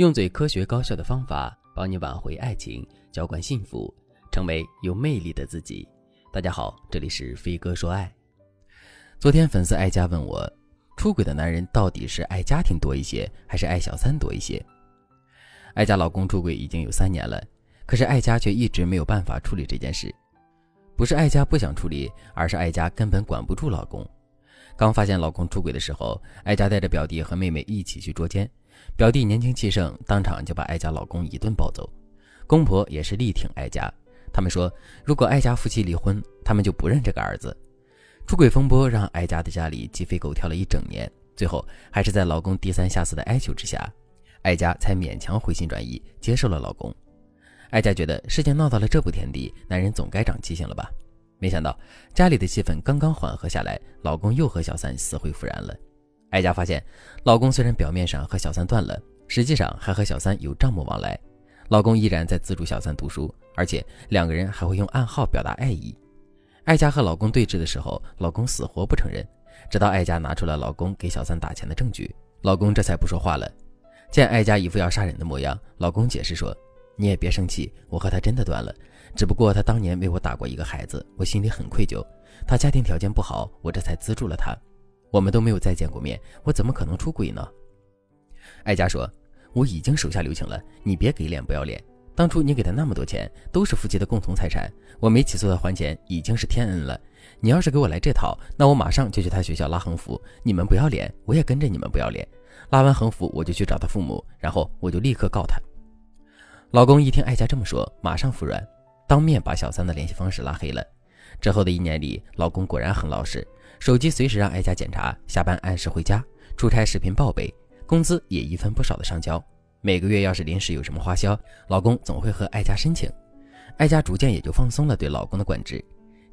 用最科学高效的方法帮你挽回爱情，浇灌幸福，成为有魅力的自己。大家好，这里是飞哥说爱。昨天粉丝艾佳问我，出轨的男人到底是爱家庭多一些，还是爱小三多一些？艾佳老公出轨已经有三年了，可是艾佳却一直没有办法处理这件事。不是艾佳不想处理，而是艾佳根本管不住老公。刚发现老公出轨的时候，艾佳带着表弟和妹妹一起去捉奸。表弟年轻气盛，当场就把艾佳老公一顿暴揍。公婆也是力挺艾佳，他们说，如果艾佳夫妻离婚，他们就不认这个儿子。出轨风波让艾佳的家里鸡飞狗跳了一整年，最后还是在老公低三下四的哀求之下，艾佳才勉强回心转意接受了老公。艾佳觉得事情闹到了这步田地，男人总该长记性了吧？没想到家里的气氛刚刚缓和下来，老公又和小三死灰复燃了。艾佳发现，老公虽然表面上和小三断了，实际上还和小三有账目往来。老公依然在资助小三读书，而且两个人还会用暗号表达爱意。艾佳和老公对峙的时候，老公死活不承认，直到艾佳拿出了老公给小三打钱的证据，老公这才不说话了。见艾佳一副要杀人的模样，老公解释说：“你也别生气，我和他真的断了，只不过他当年为我打过一个孩子，我心里很愧疚。他家庭条件不好，我这才资助了他。”我们都没有再见过面，我怎么可能出轨呢？艾佳说：“我已经手下留情了，你别给脸不要脸。当初你给他那么多钱，都是夫妻的共同财产，我没起诉他还钱已经是天恩了。你要是给我来这套，那我马上就去他学校拉横幅。你们不要脸，我也跟着你们不要脸。拉完横幅，我就去找他父母，然后我就立刻告他。”老公一听艾佳这么说，马上服软，当面把小三的联系方式拉黑了。之后的一年里，老公果然很老实。手机随时让艾佳检查，下班按时回家，出差视频报备，工资也一分不少的上交。每个月要是临时有什么花销，老公总会和艾佳申请。艾佳逐渐也就放松了对老公的管制。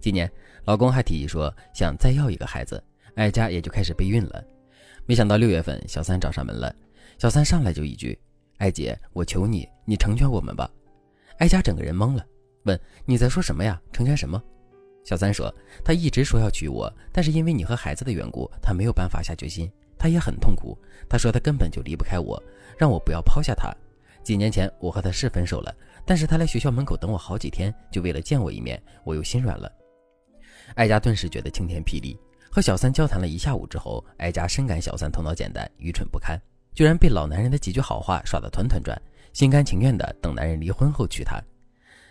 今年，老公还提议说想再要一个孩子，艾佳也就开始备孕了。没想到六月份小三找上门了，小三上来就一句：“艾姐，我求你，你成全我们吧。”艾佳整个人懵了，问：“你在说什么呀？成全什么？”小三说：“他一直说要娶我，但是因为你和孩子的缘故，他没有办法下决心。他也很痛苦。他说他根本就离不开我，让我不要抛下他。几年前我和他是分手了，但是他来学校门口等我好几天，就为了见我一面，我又心软了。”艾佳顿时觉得晴天霹雳。和小三交谈了一下午之后，艾佳深感小三头脑简单、愚蠢不堪，居然被老男人的几句好话耍得团团转，心甘情愿的等男人离婚后娶她。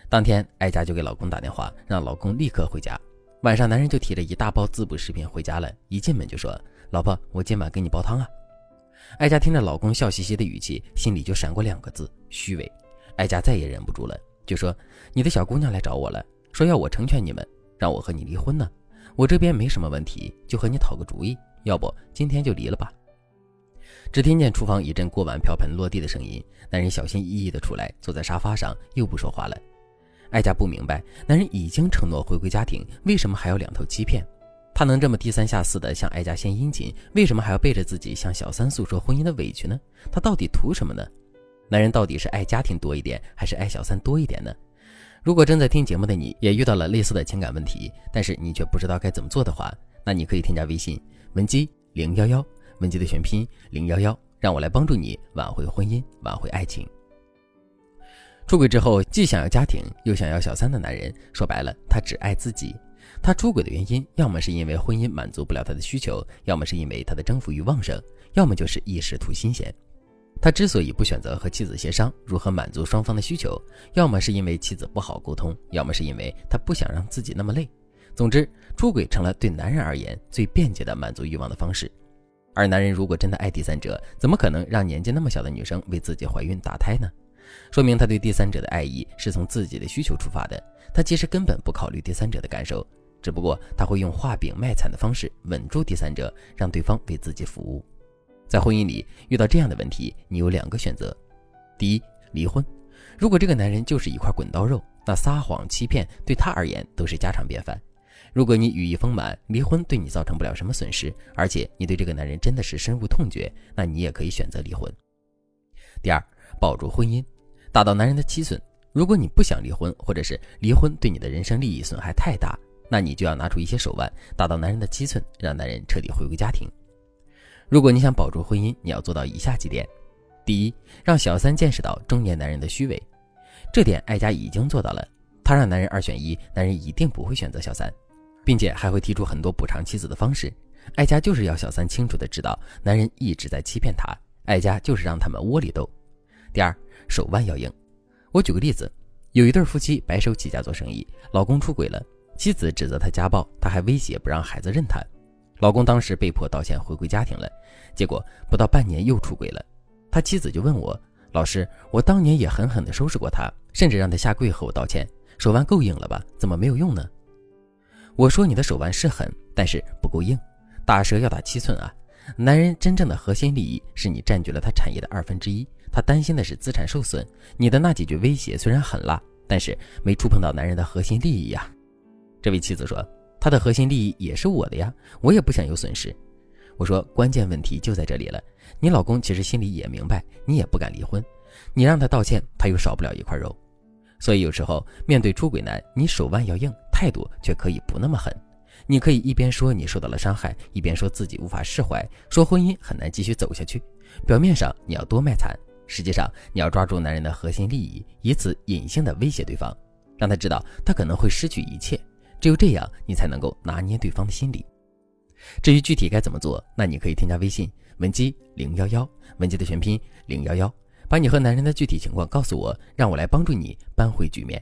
当天，艾佳就给老公打电话，让老公立刻回家。晚上，男人就提着一大包滋补食品回家了。一进门就说：“老婆，我今晚给你煲汤啊。”艾佳听着老公笑嘻嘻的语气，心里就闪过两个字：虚伪。艾佳再也忍不住了，就说：“你的小姑娘来找我了，说要我成全你们，让我和你离婚呢。我这边没什么问题，就和你讨个主意，要不今天就离了吧。”只听见厨房一阵锅碗瓢盆落地的声音，男人小心翼翼地出来，坐在沙发上，又不说话了。艾佳不明白，男人已经承诺回归家庭，为什么还要两头欺骗？他能这么低三下四的向艾佳献殷勤，为什么还要背着自己向小三诉说婚姻的委屈呢？他到底图什么呢？男人到底是爱家庭多一点，还是爱小三多一点呢？如果正在听节目的你也遇到了类似的情感问题，但是你却不知道该怎么做的话，那你可以添加微信文姬零幺幺，文姬的全拼零幺幺，让我来帮助你挽回婚姻，挽回爱情。出轨之后，既想要家庭，又想要小三的男人，说白了，他只爱自己。他出轨的原因，要么是因为婚姻满足不了他的需求，要么是因为他的征服欲旺盛，要么就是一时图新鲜。他之所以不选择和妻子协商如何满足双方的需求，要么是因为妻子不好沟通，要么是因为他不想让自己那么累。总之，出轨成了对男人而言最便捷的满足欲望的方式。而男人如果真的爱第三者，怎么可能让年纪那么小的女生为自己怀孕打胎呢？说明他对第三者的爱意是从自己的需求出发的，他其实根本不考虑第三者的感受，只不过他会用画饼卖惨的方式稳住第三者，让对方为自己服务。在婚姻里遇到这样的问题，你有两个选择：第一，离婚。如果这个男人就是一块滚刀肉，那撒谎欺骗对他而言都是家常便饭。如果你羽翼丰满，离婚对你造成不了什么损失，而且你对这个男人真的是深恶痛绝，那你也可以选择离婚。第二，保住婚姻。达到男人的七寸。如果你不想离婚，或者是离婚对你的人生利益损害太大，那你就要拿出一些手腕，达到男人的七寸，让男人彻底回归家庭。如果你想保住婚姻，你要做到以下几点：第一，让小三见识到中年男人的虚伪，这点艾佳已经做到了。她让男人二选一，男人一定不会选择小三，并且还会提出很多补偿妻子的方式。艾佳就是要小三清楚的知道，男人一直在欺骗她，艾佳就是让他们窝里斗。第二，手腕要硬。我举个例子，有一对夫妻白手起家做生意，老公出轨了，妻子指责他家暴，他还威胁不让孩子认他。老公当时被迫道歉回归家庭了，结果不到半年又出轨了。他妻子就问我：“老师，我当年也狠狠地收拾过他，甚至让他下跪和我道歉，手腕够硬了吧？怎么没有用呢？”我说：“你的手腕是狠，但是不够硬。打蛇要打七寸啊！男人真正的核心利益是你占据了他产业的二分之一，他担心的是资产受损。你的那几句威胁虽然狠辣，但是没触碰到男人的核心利益呀。”这位妻子说。他的核心利益也是我的呀，我也不想有损失。我说关键问题就在这里了，你老公其实心里也明白，你也不敢离婚，你让他道歉，他又少不了一块肉。所以有时候面对出轨男，你手腕要硬，态度却可以不那么狠。你可以一边说你受到了伤害，一边说自己无法释怀，说婚姻很难继续走下去。表面上你要多卖惨，实际上你要抓住男人的核心利益，以此隐性的威胁对方，让他知道他可能会失去一切。只有这样，你才能够拿捏对方的心理。至于具体该怎么做，那你可以添加微信文姬零幺幺，文姬的全拼零幺幺，把你和男人的具体情况告诉我，让我来帮助你扳回局面。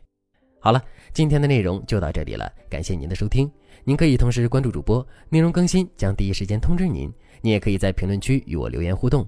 好了，今天的内容就到这里了，感谢您的收听。您可以同时关注主播，内容更新将第一时间通知您。您也可以在评论区与我留言互动，